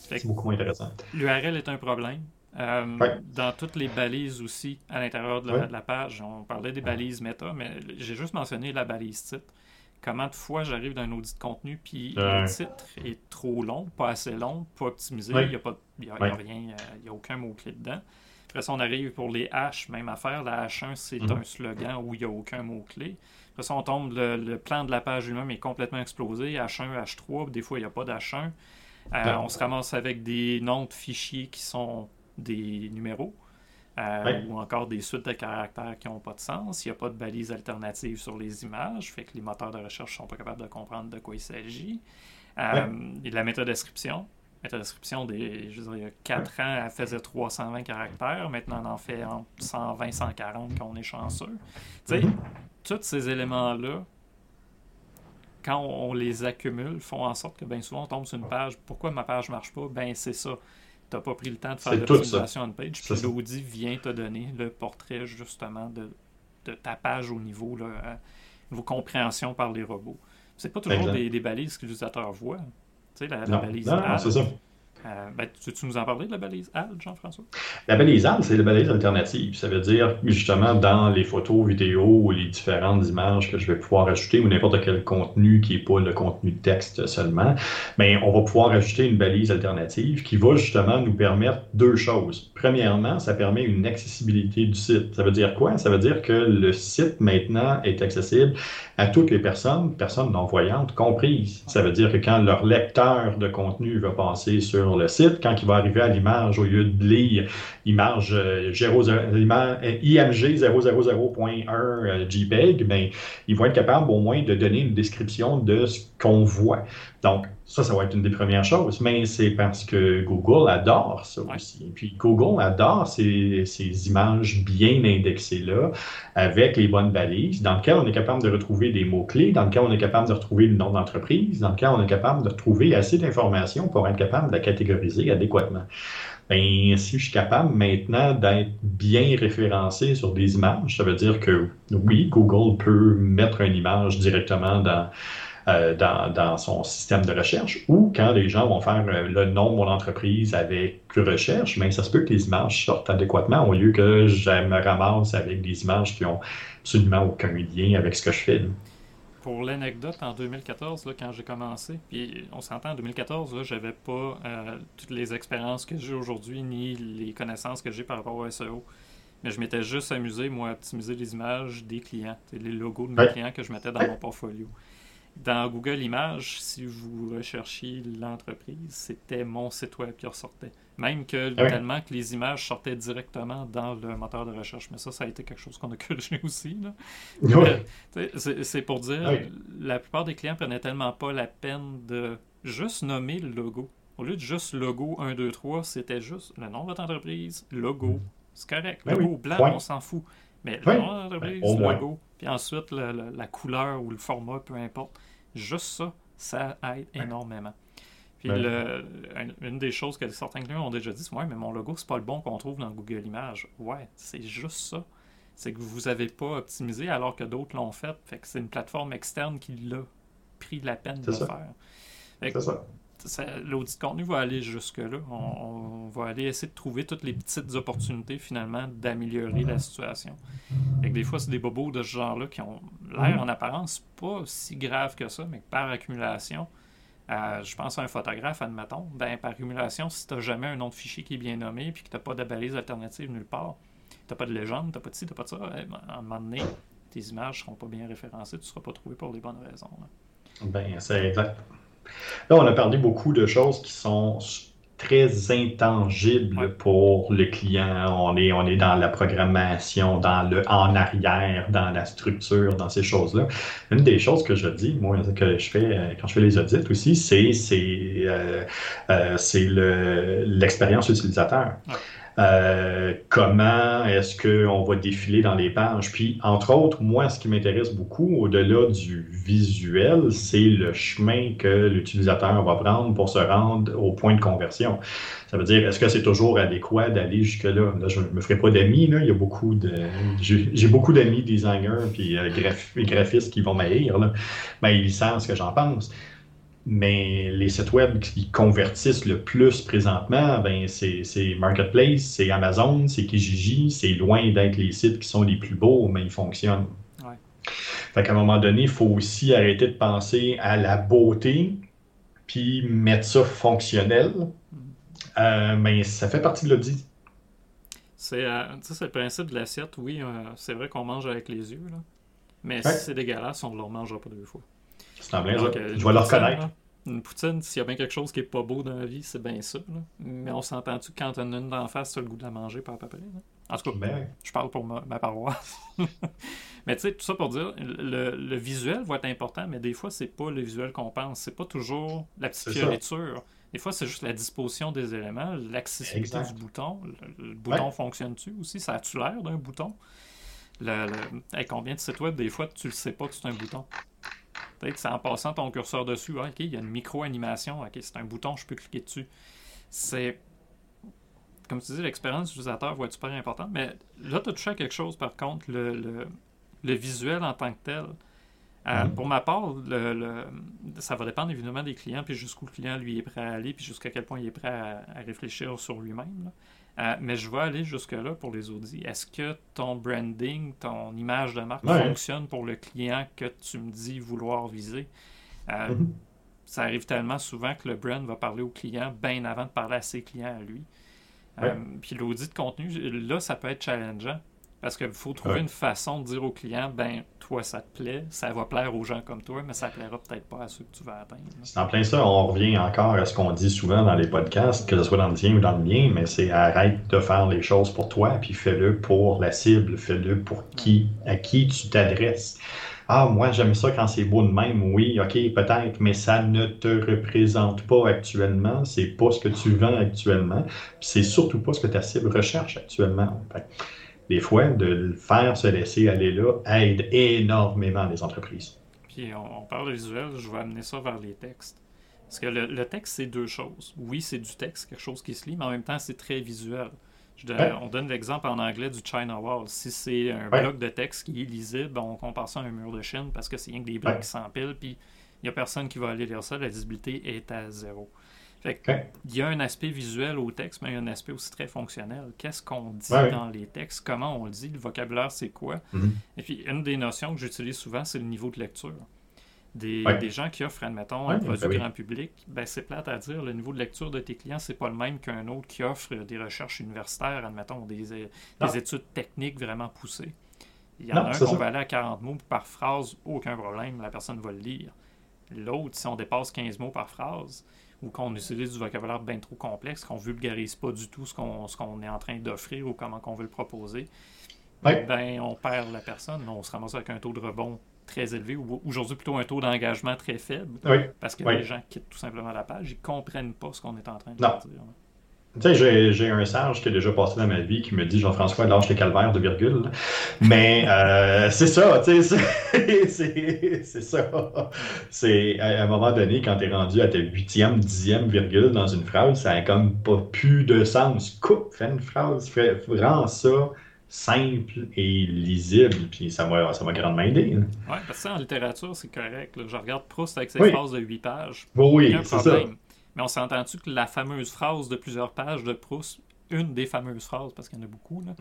C'est beaucoup moins intéressant. L'URL est un problème. Euh, dans toutes les balises aussi, à l'intérieur de, la page, on parlait des balises méta, mais j'ai juste mentionné la balise titre. Comment de fois j'arrive dans un audit de contenu, puis le titre est trop long, pas assez long, pas optimisé, il n'y a, pas, y a, rien, il n'y a aucun mot-clé dedans. Après ça, on arrive pour les H, même affaire. La H1, c'est mhm. un slogan où il n'y a aucun mot-clé. Après ça, on tombe, le, plan de la page lui-même est complètement explosé. H1, H3, des fois, il n'y a pas d'H1. Euh, on se ramasse avec des noms de fichiers qui sont des numéros. Euh, ou encore des suites de caractères qui n'ont pas de sens. Il n'y a pas de balises alternatives sur les images, fait que les moteurs de recherche ne sont pas capables de comprendre de quoi il s'agit. Euh, il y a la métadescription description des. Je veux dire, il y a 4 ans, elle faisait 320 caractères. Maintenant, on en fait entre 120, 140 quand on est chanceux. Tu sais, tous ces éléments-là, quand on, les accumule, font en sorte que bien souvent, on tombe sur une page. Pourquoi ma page ne marche pas? Ben, c'est ça. Tu n'as pas pris le temps de faire l'optimisation on page. Puis l'audit vient te donner le portrait, justement, de, de ta page au niveau, là, niveau compréhension par les robots. C'est pas toujours des, des, balises que l'utilisateur voit. Tu sais, la, balise. Non, c'est ça. Euh, ben, tu, nous en parler de la balise AL, Jean-François? La balise AL, c'est la balise alternative. Ça veut dire, justement, dans les photos, vidéos ou les différentes images que je vais pouvoir ajouter ou n'importe quel contenu qui n'est pas le contenu texte seulement, mais on va pouvoir ajouter une balise alternative qui va justement nous permettre deux choses. Premièrement, ça permet une accessibilité du site. Ça veut dire quoi? Ça veut dire que le site maintenant est accessible à toutes les personnes, personnes non-voyantes comprises. Ça veut dire que quand leur lecteur de contenu va passer sur le site, quand il va arriver à l'image, au lieu de lire image, euh, IMG 000.1 JPEG, ben, ils vont être capables au moins de donner une description de ce qu'on voit. Donc, ça, ça va être une des premières choses, mais c'est parce que Google adore ça aussi. Puis Google adore ces, ces images bien indexées-là, avec les bonnes balises, dans lesquelles on est capable de retrouver des mots-clés, dans lesquelles on est capable de retrouver le nom d'entreprise, dans lesquelles on est capable de retrouver assez d'informations pour être capable de la catégoriser adéquatement. Ben, si je suis capable maintenant d'être bien référencé sur des images, ça veut dire que oui, Google peut mettre une image directement dans, euh, dans, son système de recherche ou quand les gens vont faire euh, le nom de mon entreprise avec recherche, mais ça se peut que les images sortent adéquatement au lieu que je me ramasse avec des images qui ont absolument aucun lien avec ce que je fais pour l'anecdote, en 2014, là, quand j'ai commencé, puis on s'entend, en 2014, je n'avais pas euh, toutes les expériences que j'ai aujourd'hui, ni les connaissances que j'ai par rapport au SEO. Mais je m'étais juste amusé, moi, à optimiser les images des clients, les logos de mes clients que je mettais dans mon portfolio. Dans Google Images, si vous recherchiez l'entreprise, c'était mon site web qui ressortait. Même que ah tellement que les images sortaient directement dans le moteur de recherche. Mais ça, ça a été quelque chose qu'on a corrigé aussi. C'est pour dire, ah la plupart des clients prenaient tellement pas la peine de juste nommer le logo. Au lieu de juste logo 1, 2, 3, c'était juste le nom de votre entreprise, logo. Mm. C'est correct. Ben logo blanc, on s'en fout. Mais le nom de l'entreprise, ben, logo. Puis ensuite, la couleur ou le format, peu importe. Juste ça, ça aide énormément. Puis une, des choses que certains clients ont déjà dit, c'est ouais, mais mon logo, c'est pas le bon qu'on trouve dans Google Images. Ouais, c'est juste ça. C'est que vous n'avez pas optimisé alors que d'autres l'ont fait. Fait que c'est une plateforme externe qui l'a pris la peine de faire. C'est ça l'audit de contenu va aller jusque-là. On, va aller essayer de trouver toutes les petites opportunités finalement d'améliorer la situation. Et des fois, c'est des bobos de ce genre-là qui ont l'air en apparence pas si grave que ça, mais par accumulation, je pense à un photographe, admettons, ben, par accumulation, si tu jamais un nom de fichier qui est bien nommé puis que tu n'as pas de balise alternative nulle part, tu n'as pas de légende, tu n'as pas de ci, tu n'as pas de ça, eh ben, à un moment donné, tes images ne seront pas bien référencées, tu ne seras pas trouvé pour les bonnes raisons. Ben, c'est exact. Là, on a parlé beaucoup de choses qui sont très intangibles pour le client. On est, on est dans la programmation, dans le en arrière, dans la structure, dans ces choses-là. Une des choses que je dis, moi, que je fais euh, quand je fais les audits aussi, c'est c'est euh, euh, l'expérience utilisateur. Euh, comment est-ce qu'on va défiler dans les pages? Puis, entre autres, moi, ce qui m'intéresse beaucoup, au-delà du visuel, c'est le chemin que l'utilisateur va prendre pour se rendre au point de conversion. Ça veut dire, est-ce que c'est toujours adéquat d'aller jusque-là? Là, je ne me ferai pas d'amis, là. Il y a beaucoup de. J'ai beaucoup d'amis designers puis euh, graphistes qui vont m'haïr, là. Ben, ils savent ce que j'en pense. Mais les sites web qui convertissent le plus présentement, ben c'est Marketplace, c'est Amazon, c'est Kijiji, c'est loin d'être les sites qui sont les plus beaux, mais ils fonctionnent. Ouais. Fait qu'à un moment donné, il faut aussi arrêter de penser à la beauté, puis mettre ça fonctionnel. Mm-hmm. Euh, mais ça fait partie de l'audit. C'est euh, le principe de l'assiette, oui, euh, c'est vrai qu'on mange avec les yeux, là. mais si c'est dégueulasse, on ne le mangera pas deux fois. C'est en plein Je vais le reconnaître. Une poutine, s'il y a bien quelque chose qui est pas beau dans la vie, c'est bien ça. Mais on s'entend-tu que quand t'en as une d'en face, t'as le goût de la manger, pas à peu près. En tout cas, ben je parle pour ma, paroisse. mais tu sais, tout ça pour dire, le, visuel va être important, mais des fois, c'est pas le visuel qu'on pense. C'est pas toujours la petite fioriture. Des fois, c'est juste la disposition des éléments, l'accessibilité du bouton. Le, bouton fonctionne-tu aussi? Ça a-tu l'air d'un bouton? Le, combien de sites web, des fois, tu le sais pas que c'est un bouton? Peut-être c'est en passant ton curseur dessus, ah, ok, il y a une micro-animation, ok, c'est un bouton, je peux cliquer dessus. C'est. Comme tu dis, l'expérience utilisateur va être super importante, mais là, tu as touché à quelque chose, par contre, le, visuel en tant que tel. Euh, mm-hmm. Pour ma part, le, ça va dépendre évidemment des clients, puis jusqu'où le client lui est prêt à aller, puis jusqu'à quel point il est prêt à, à réfléchir sur lui-même. Euh, mais je vais aller jusque-là pour les audits. Est-ce que ton branding, ton image de marque fonctionne pour le client que tu me dis vouloir viser? Euh, mhm. Ça arrive tellement souvent que le brand va parler au client bien avant de parler à ses clients à lui. Puis l'audit de contenu, là, ça peut être challengeant. Parce qu'il faut trouver une façon de dire au client, ben, toi, ça te plaît, ça va plaire aux gens comme toi, mais ça plaira peut-être pas à ceux que tu vas atteindre. C'est en plein ça, on revient encore à ce qu'on dit souvent dans les podcasts, que ce soit dans le tien ou dans le mien, mais c'est arrête de faire les choses pour toi, puis fais-le pour la cible, fais-le pour qui, à qui tu t'adresses. Ah, moi, j'aime ça quand c'est beau de même. Oui, OK, peut-être, mais ça ne te représente pas actuellement. C'est pas ce que tu vends actuellement. c'est surtout pas ce que ta cible recherche actuellement des fois, de le faire se laisser aller là aide énormément les entreprises. Puis on, parle de visuel, je vais amener ça vers les textes. Parce que le, texte, c'est deux choses. Oui, c'est du texte, quelque chose qui se lit, mais en même temps, c'est très visuel. On donne l'exemple en anglais du China Wall. Si c'est un bloc de texte qui est lisible, on compare ça à un mur de Chine parce que c'est rien que des blocs qui s'empilent, puis il n'y a personne qui va aller lire ça, la visibilité est à zéro. Il y a un aspect visuel au texte, mais il y a un aspect aussi très fonctionnel. Qu'est-ce qu'on dit dans les textes? Comment on le dit? Le vocabulaire, c'est quoi? Mm-hmm. Et puis, une des notions que j'utilise souvent, c'est le niveau de lecture. Des, gens qui offrent, admettons, un produit ben grand public, ben, c'est plate à dire, le niveau de lecture de tes clients, c'est pas le même qu'un autre qui offre des recherches universitaires, admettons, des, des études techniques vraiment poussées. Il y en a un qu'on va aller à 40 mots par phrase, aucun problème, la personne va le lire. L'autre, si on dépasse 15 mots par phrase, ou qu'on utilise du vocabulaire bien trop complexe, qu'on vulgarise pas du tout ce qu'on est en train d'offrir ou comment qu'on veut le proposer, ben, on perd la personne. On se ramasse avec un taux de rebond très élevé ou aujourd'hui plutôt un taux d'engagement très faible parce que les gens quittent tout simplement la page, ils comprennent pas ce qu'on est en train de dire. Tu sais, j'ai un sage qui a déjà passé dans ma vie qui me dit Jean-François, lâche le calvaire de virgule. Mais euh, c'est ça, tu sais, c'est ça. C'est à un moment donné, quand tu es rendu à ta huitième, dixième virgule dans une phrase, ça n'a comme pas plus de sens. Coupe, fais une phrase, fais, rends ça simple et lisible, puis ça m'a ça grandement aidé. Oui, parce que en littérature, c'est correct. Je regarde Proust avec ses phrases de 8 pages. oui, c'est ça. Mais on s'entend-tu que la fameuse phrase de plusieurs pages de Proust, une des fameuses phrases, parce qu'il y en a beaucoup, là,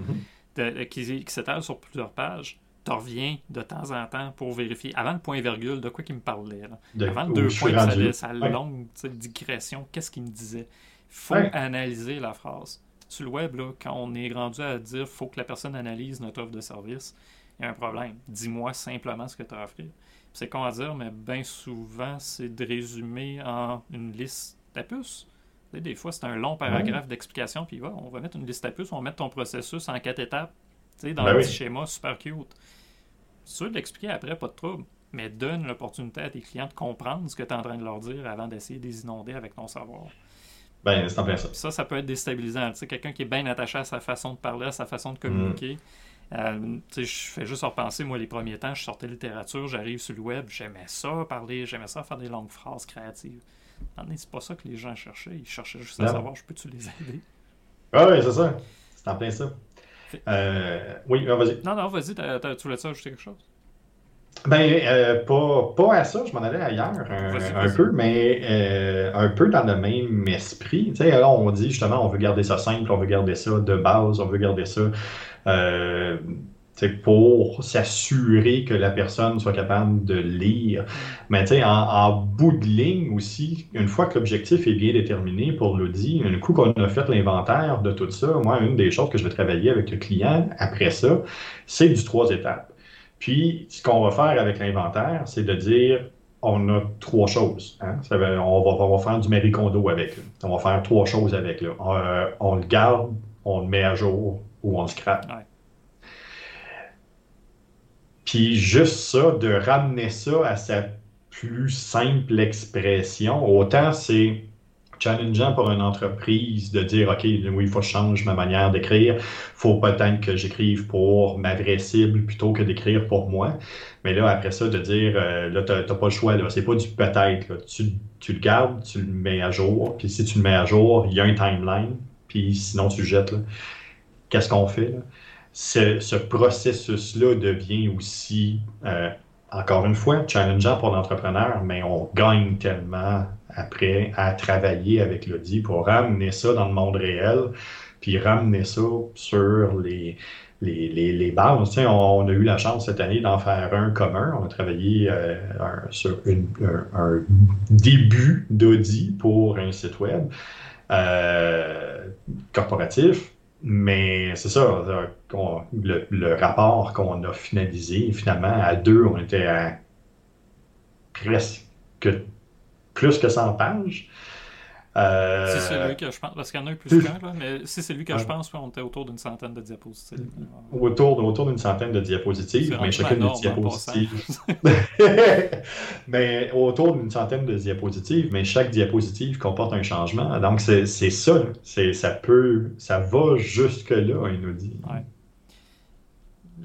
mm-hmm. qui, qui s'étale sur plusieurs pages, tu reviens de temps en temps pour vérifier. Avant le point-virgule, de quoi qu'il me parlait. Avant le deux points, ça, sa longue digression, qu'est-ce qu'il me disait. faut analyser la phrase. Sur le web, là, quand on est rendu à dire faut que la personne analyse notre offre de service, il y a un problème. Dis-moi simplement ce que tu as à offrir. C'est con à dire, mais bien souvent, c'est de résumer en une liste à puces. des fois, c'est un long paragraphe d'explication, puis on va mettre une liste à puces, on va mettre ton processus en quatre étapes, dans ben un petit schéma super cute. C'est sûr de l'expliquer après, pas de trouble, mais donne l'opportunité à tes clients de comprendre ce que tu es en train de leur dire avant d'essayer de les inonder avec ton savoir. Ben, c'est en ça. Ça, ça peut être déstabilisant. Tu sais, quelqu'un qui est bien attaché à sa façon de parler, à sa façon de communiquer. Mm. Euh, je fais juste repenser, moi, les premiers temps, je sortais littérature, j'arrive sur le web, j'aimais ça parler, j'aimais ça faire des longues phrases créatives. C'est pas ça que les gens cherchaient. Ils cherchaient juste à savoir, je peux-tu les aider? Ah oui, c'est ça. C'est en plein ça. Euh, oui, vas-y. Non, non, vas-y, tu voulais ça ajouter quelque chose? Ben, euh, pas, pas, à ça, je m'en allais ailleurs un, peu, mais euh, un peu dans le même esprit. Tu sais, là, on dit justement, on veut garder ça simple, on veut garder ça de base, on veut garder ça euh, pour s'assurer que la personne soit capable de lire. Mais sais, en, bout de ligne aussi, une fois que l'objectif est bien déterminé pour l'audit, un coup qu'on a fait l'inventaire de tout ça, moi, une des choses que je vais travailler avec le client après ça, c'est du trois étapes. Puis, ce qu'on va faire avec l'inventaire, c'est de dire on a trois choses. Hein. on, va, on, va, faire du Marie Kondo avec. On va faire trois choses avec. Là. Euh, on, le garde, on le met à jour ou on le scrape. Puis juste ça, de ramener ça à sa plus simple expression, autant c'est challengeant pour une entreprise de dire OK, oui, il faut que je change ma manière d'écrire. Il faut peut-être que j'écrive pour ma vraie cible plutôt que d'écrire pour moi. Mais là, après ça, de dire euh, là, tu n'as pas le choix. C'est pas du peut-être. Tu, tu, le gardes, tu le mets à jour. Puis si tu le mets à jour, il y a un timeline. Puis sinon, tu le jettes. Qu'est-ce qu'on fait? Là? Ce, processus-là devient aussi, euh, encore une fois, challengeant pour l'entrepreneur, mais on gagne tellement après à travailler avec l'audit pour ramener ça dans le monde réel, puis ramener ça sur les, les, les, bases. on, a eu la chance cette année d'en faire un commun. On a travaillé euh, sur un, début d'audit pour un site web euh, corporatif. Mais c'est ça, le, le rapport qu'on a finalisé, finalement, à deux, on était à presque plus que 100 pages. Euh... C'est celui que je pense, parce qu'il y en a eu plus qu'un, mais c'est celui que je pense qu'on était autour d'une centaine de diapositives. Autour, autour d'une centaine de diapositives, mais chacune des diapositives. mais autour d'une centaine de diapositives, mais chaque diapositive comporte un changement. Donc c'est ça, ça peut, ça va jusque-là, un audit. Ouais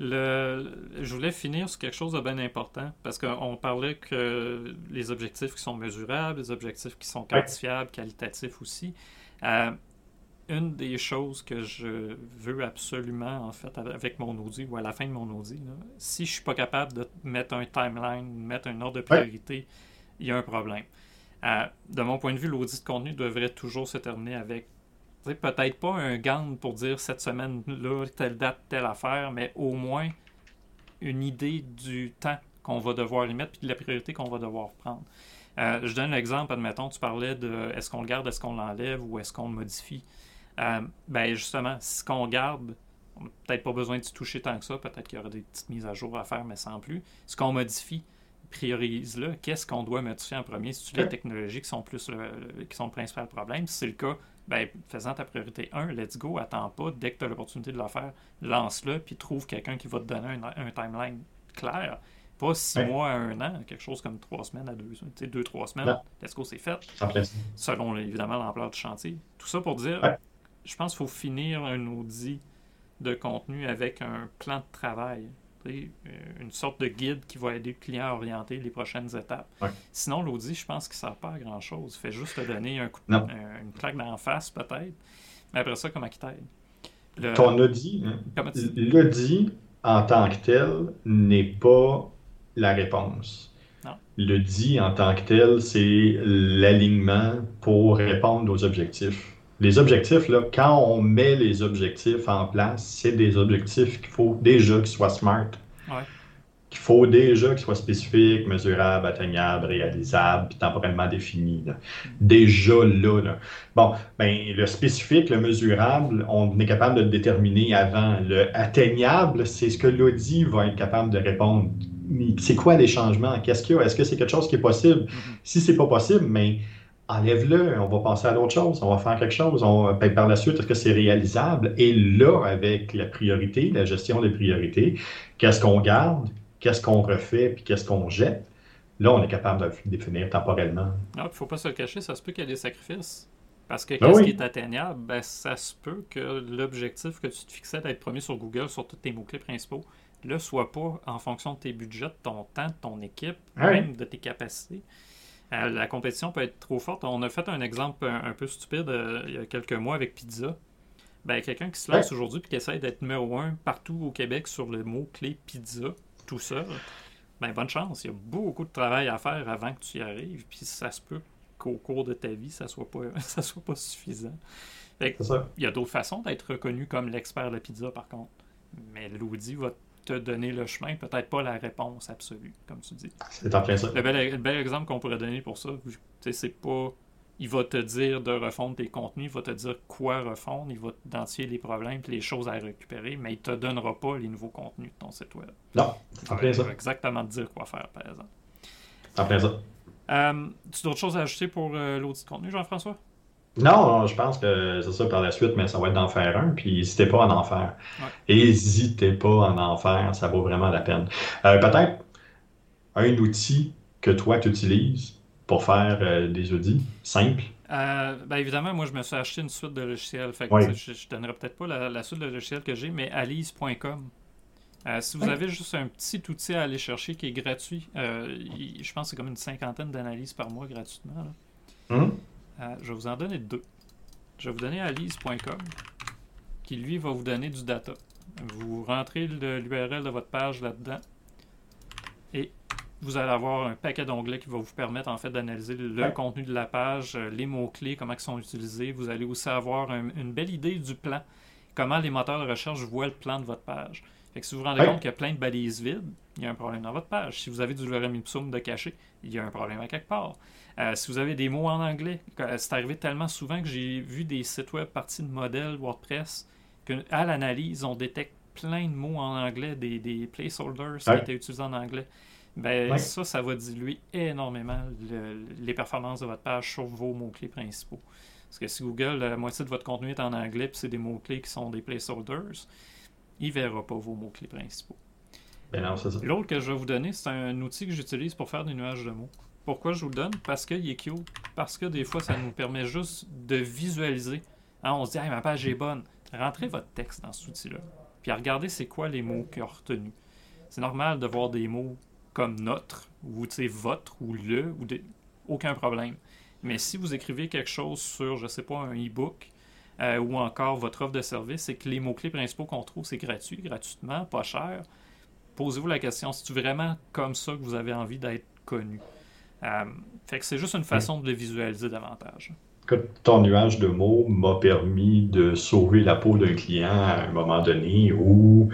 je voulais finir sur quelque chose de bien important parce qu'on parlait que les objectifs qui sont mesurables, les objectifs qui sont quantifiables, qualitatifs aussi. Euh, une des choses que je veux absolument, en fait, avec mon audit ou à la fin de mon audit, si je suis pas capable de mettre un timeline, mettre un ordre de priorité, il y a un problème. Euh, de mon point de vue, l'audit de contenu devrait toujours se terminer avec peut-être pas un Gantt pour dire cette semaine-là, telle date, telle affaire, mais au moins une idée du temps qu'on va devoir y mettre puis de la priorité qu'on va devoir prendre. Euh, je donne l'exemple, admettons, tu parlais de est-ce qu'on le garde, est-ce qu'on l'enlève ou est-ce qu'on le modifie. Euh, ben justement, si qu'on garde, on n'a peut-être pas besoin de s'y toucher tant que ça, peut-être qu'il y aura des petites mises à jour à faire, mais sans plus. Ce qu'on modifie, priorise-le. Qu'est-ce qu'on doit modifier en premier? Si tu les technologies qui sont plus le, qui sont le principal problème, si c'est le cas, ben, faisant ta priorité 1, let's go, attends pas, dès que tu as l'opportunité de le faire, lance-le, puis trouve quelqu'un qui va te donner un, timeline clair. Pas six mois à un an, quelque chose comme trois semaines à deux, tu sais, deux, trois semaines, let's go, c'est fait. Selon évidemment l'ampleur du chantier. Tout ça pour dire, je pense qu'il faut finir un audit de contenu avec un plan de travail. Euh, une sorte de guide qui va aider le client à orienter les prochaines étapes. Sinon, l'audit, je pense qu'il ne sert pas à grand-chose. Il fait juste te donner un coup une claque d'en face, peut-être. Mais après ça, comment il t'aide? ton Audi, l'audi en tant que tel n'est pas la réponse. Non. Le dit en tant que tel, c'est l'alignement pour répondre aux objectifs. Les objectifs, là, quand on met les objectifs en place, c'est des objectifs qu'il faut déjà qu'ils soient smart. Ouais. Qu'il faut déjà qu'ils soient spécifiques, mesurables, atteignables, réalisables, puis temporellement définis. là. Déjà là, là. Bon, ben, le spécifique, le mesurable, on est capable de le déterminer avant. Le atteignable, c'est ce que l'audit va être capable de répondre. C'est quoi les changements? Qu'est-ce qu'il y a? Est-ce que c'est quelque chose qui est possible? Si c'est pas possible, mais enlève-le, on va passer à d'autres choses, on va faire quelque chose, on, ben, par la suite, est-ce que c'est réalisable? Et là, avec la priorité, la gestion des priorités, qu'est-ce qu'on garde, qu'est-ce qu'on refait, puis qu'est-ce qu'on jette? Là, on est capable de le définir temporellement. Non, il faut pas se le cacher, ça se peut qu'il y ait des sacrifices. Parce que Ben qu'est-ce oui. qui est atteignable, ben, ça se peut que l'objectif que tu te fixais d'être premier sur Google sur tous tes mots-clés principaux, là, soit pas en fonction de tes budgets, de ton temps, de ton équipe, Ouais. même de tes capacités. Euh, la compétition peut être trop forte. On a fait un exemple un, un peu stupide euh, il y a quelques mois avec Pizza. Ben, quelqu'un qui se lance aujourd'hui et qui essaie d'être numéro un partout au Québec sur le mot-clé pizza, tout seul, ben, bonne chance. Il y a beaucoup de travail à faire avant que tu y arrives. Puis ça se peut qu'au cours de ta vie, ça soit pas, ça soit pas suffisant. Fait que il y a d'autres façons d'être reconnu comme l'expert de la pizza, par contre. Mais l'audit va te donner le chemin, peut-être pas la réponse absolue, comme tu dis. C'est en plein ça. Le bel, le bel exemple qu'on pourrait donner pour ça, c'est pas. Il va te dire de refondre tes contenus, il va te dire quoi refondre, il va identifier les problèmes et les choses à récupérer, mais il te donnera pas les nouveaux contenus de ton site web. Non, en plein il ça. va exactement te dire quoi faire, par exemple. En plein ça. Euh, tu as d'autres choses à ajouter pour euh, l'audit de contenu, Jean-François? Non, non, je pense que c'est ça par la suite, mais ça va être d'en faire un, puis n'hésitez pas à en faire. Ouais. N'hésitez pas à en faire, ça vaut vraiment la peine. Euh, Peut-être un outil que toi tu utilises pour faire euh, des audits simples. Euh, ben évidemment, moi je me suis acheté une suite de logiciels. Fait que, Oui. tu sais, je, je donnerai peut-être pas la, la suite de logiciels que j'ai, mais alice.com. Euh, si vous Oui. avez juste un petit outil à aller chercher qui est gratuit, euh, il- je pense que c'est comme une cinquantaine d'analyses par mois gratuitement. là. Hum? Euh, je vais vous en donner deux. Je vais vous donner alice.com qui lui va vous donner du data. Vous rentrez l'URL de votre page là-dedans et vous allez avoir un paquet d'onglets qui va vous permettre en fait d'analyser le Ouais. contenu de la page, euh, les mots-clés, comment ils sont utilisés. Vous allez aussi avoir un- une belle idée du plan, comment les moteurs de recherche voient le plan de votre page. Fait que si vous vous rendez Ouais. compte qu'il y a plein de balises vides, il y a un problème dans votre page. Si vous avez du lorem ipsum de caché, il y a un problème à quelque part. Euh, si vous avez des mots en anglais, que- c'est arrivé tellement souvent que j'ai vu des sites web partis de modèles WordPress que à l'analyse, on détecte plein de mots en anglais, des, des placeholders qui étaient utilisés en anglais. Ben, Ouais. ça, ça va diluer énormément le- les performances de votre page sur vos mots-clés principaux. Parce que si Google, la moitié de votre contenu est en anglais, puis c'est des mots-clés qui sont des placeholders, il ne verra pas vos mots-clés principaux. Ben. L'autre que je vais vous donner, c'est un outil que j'utilise pour faire des nuages de mots. Pourquoi je vous le donne? Parce qu'il est cute. Parce que des fois, ça nous permet juste de visualiser. Hein, on se dit, Hey, ma page est bonne. Rentrez votre texte dans cet outil-là. Puis regardez c'est quoi les mots qu'il a retenus. C'est normal de voir des mots comme notre, ou votre, ou le, ou aucun problème. Mais si vous écrivez quelque chose sur, je sais pas, un e-book, euh, ou encore votre offre de service, c'est que les mots-clés principaux qu'on trouve, c'est gratuit, gratuitement, pas cher. Posez-vous la question, c'est-tu vraiment comme ça que vous avez envie d'être connu? Euh, fait que c'est juste une façon de le visualiser davantage. Ton nuage de mots m'a permis de sauver la peau d'un client à un moment donné où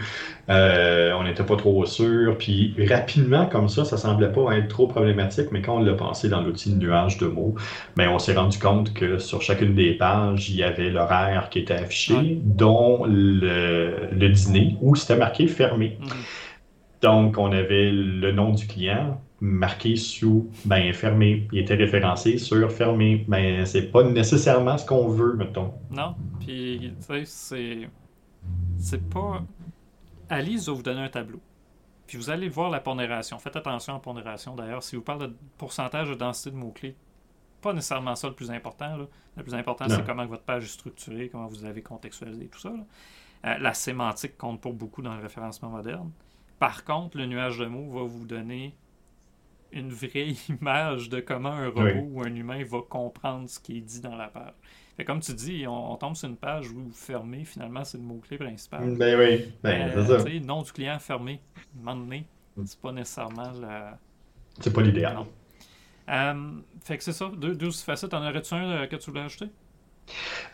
euh, on n'était pas trop sûr. Puis rapidement, comme ça, ça semblait pas être trop problématique, mais quand on l'a pensé dans l'outil de nuage de mots, ben, on s'est rendu compte que sur chacune des pages, il y avait l'horaire qui était affiché, Ouais. dont le, le dîner, où c'était marqué fermé. Mhm. Donc, on avait le nom du client marqué sous ben, fermé. Il était référencé sur fermé. Ben, c'est pas nécessairement ce qu'on veut, mettons. Non? Puis, tu sais, c'est. C'est pas. Alice va vous donner un tableau. Puis vous allez voir la pondération. Faites attention à la pondération d'ailleurs. Si vous parlez de pourcentage de densité de mots-clés, pas nécessairement ça le plus important. là. Le plus important, c'est comment votre page est structurée, comment vous avez contextualisé tout ça. Euh, la sémantique compte pour beaucoup dans le référencement moderne. Par contre, le nuage de mots va vous donner une vraie image de comment un robot Oui. ou un humain va comprendre ce qui est dit dans la page. comme tu dis, on, tombe sur une page où fermé, finalement, c'est le mot-clé principal. Ben oui, ben, c'est ça. Nom du client fermé, donné, c'est pas nécessairement le... C'est pas l'idéal. Euh, fait que c'est ça. Tu fais ça? T'en aurais-tu un euh, que tu voulais ajouter?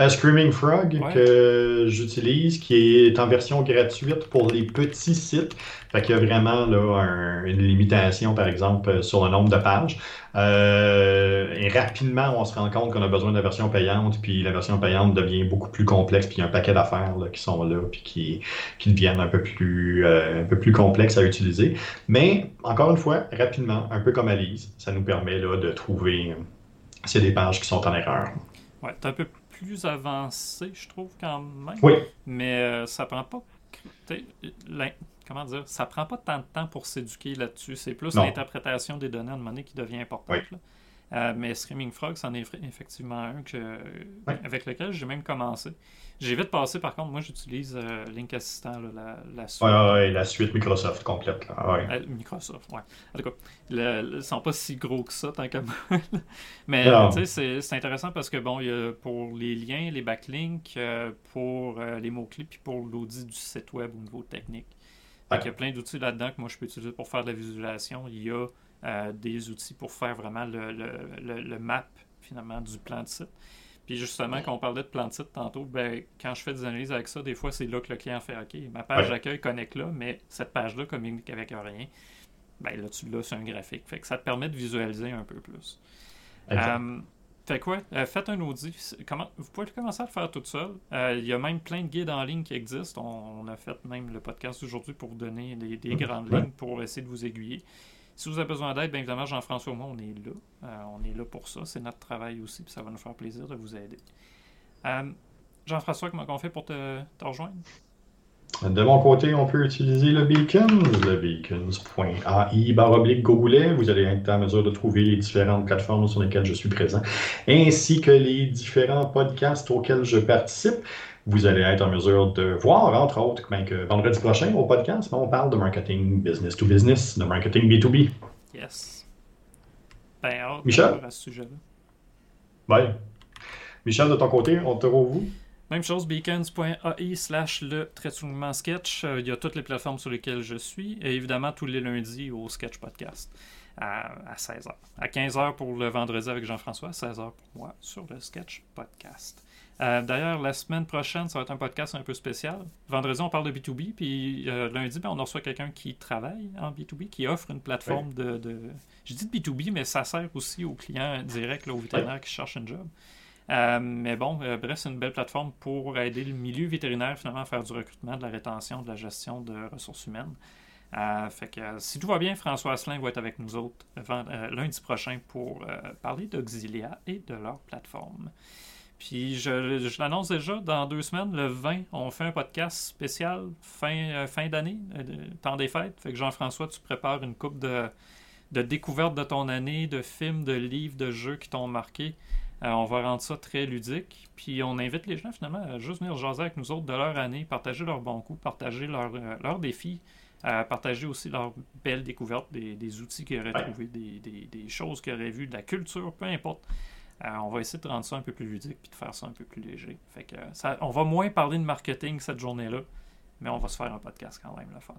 Screaming Frog que j'utilise, qui est en version gratuite pour les petits sites. Fait qu'il y a vraiment là, une limitation, par exemple, sur le nombre de pages. Euh, et rapidement, on se rend compte qu'on a besoin de la version payante, puis la version payante devient beaucoup plus complexe, puis il y a un paquet d'affaires qui sont là, puis qui, qui deviennent un peu, plus, euh, un peu plus complexes à utiliser. Mais, encore une fois, rapidement, un peu comme Alice, ça nous permet là, de trouver euh, s'il y a des pages qui sont en erreur. Ouais, un peu plus avancé, je trouve, quand même. Oui. Mais euh, ça prend pas. Comment dire Ça prend pas tant de temps pour s'éduquer là-dessus. C'est plus l'interprétation des données de monnaie qui devient importante. Euh, mais Streaming Frog, c'en est effectivement un que, avec lequel j'ai même commencé. J'ai vite passé, par contre, moi j'utilise euh, Link Assistant, la, la, suite. Ouais, la suite Microsoft complète. Euh, Microsoft, ouais. En tout cas, le, ils sont pas si gros que ça, tant qu'à moi. Mais tu sais, c'est intéressant parce que, bon, il y a pour les liens, les backlinks, pour les mots-clés, puis pour l'audit du site web au niveau technique. Il y a plein d'outils là-dedans que moi je peux utiliser pour faire de la visualisation. Il y a euh, des outils pour faire vraiment le, le, le, map finalement du plan de site. Puis justement, quand on parlait de plan de site tantôt, ben, quand je fais des analyses avec ça, des fois c'est là que le client fait OK, ma page d'accueil connecte là, mais cette page-là communique avec rien. Ben là, tu l'as sur un graphique. Fait que ça te permet de visualiser un peu plus. Euh, fait quoi? Euh, faites un audit. Comment, vous pouvez commencer à le faire tout seul. il y a même plein de guides en ligne qui existent. On, a fait même le podcast aujourd'hui pour vous donner des, des grandes lignes pour essayer de vous aiguiller. Si vous avez besoin d'aide, bien évidemment, Jean-François moi, on est là. Euh, on est là pour ça. C'est notre travail aussi, puis ça va nous faire plaisir de vous aider. Euh, Jean-François, comment on fait pour te, rejoindre? De mon côté, on peut utiliser le Beacons, le beacons.ai baroblique Goulet. Vous allez être en mesure de trouver les différentes plateformes sur lesquelles je suis présent, ainsi que les différents podcasts auxquels je participe vous allez être en mesure de voir, entre autres, ben, que vendredi prochain au podcast, ben, on parle de marketing business to business, de marketing B2B. Yes. Ben, Michel? à ce sujet-là. Ouais. Michel, de ton côté, on te revoit Même chose, beacons.ai slash le traitement sketch. Euh, il y a toutes les plateformes sur lesquelles je suis. Et évidemment, tous les lundis au Sketch Podcast à, à 16h. À 15h pour le vendredi avec Jean-François, à 16h pour moi sur le Sketch Podcast. Euh, d'ailleurs, la semaine prochaine, ça va être un podcast un peu spécial. Vendredi, on parle de B2B, puis euh, lundi, ben, on reçoit quelqu'un qui travaille en B2B, qui offre une plateforme de, Je dis de B2B, mais ça sert aussi aux clients directs, aux vétérinaires qui cherchent un job. Euh, mais bon, bref, c'est une belle plateforme pour aider le milieu vétérinaire finalement à faire du recrutement, de la rétention, de la gestion de ressources humaines. fait que si tout va bien, François Asselin va être avec nous autres lundi prochain pour parler d'Auxilia et de leur plateforme. Puis je, l'annonce déjà, dans deux semaines, le 20, on fait un podcast spécial fin, euh, fin d'année, euh, temps des fêtes. Fait que Jean-François, tu prépares une coupe de, de découvertes de ton année, de films, de livres, de jeux qui t'ont marqué. Euh, on va rendre ça très ludique. Puis on invite les gens finalement à juste venir jaser avec nous autres de leur année, partager leurs bons coups, partager leurs défis, partager aussi leurs belles découvertes, des, outils qu'ils auraient trouvés, des, des, des choses qu'ils auraient vues, de la culture, peu importe. Euh, on va essayer de rendre ça un peu plus ludique puis de faire ça un peu plus léger. Fait que ça, on va moins parler de marketing cette journée-là, mais on va se faire un podcast quand même, le fun.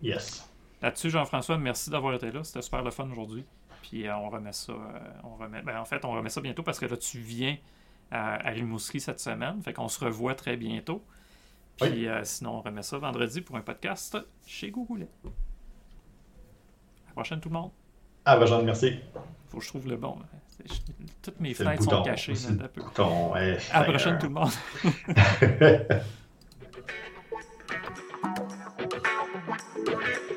Yes. Là-dessus, Jean-François, merci d'avoir été là. C'était super le fun aujourd'hui. Puis euh, on remet ça. Euh, on remet, ben, en fait, on remet ça bientôt parce que là, tu viens à Rimouski cette semaine. Fait qu'on se revoit très bientôt. Puis sinon, on remet ça vendredi pour un podcast chez Google. À la prochaine, tout le monde. Ah, ben, Jean, merci. Faut que je trouve le bon. Toutes mes fenêtres sont cachées. un peu. Bouton, ouais, à la prochaine, tout le monde.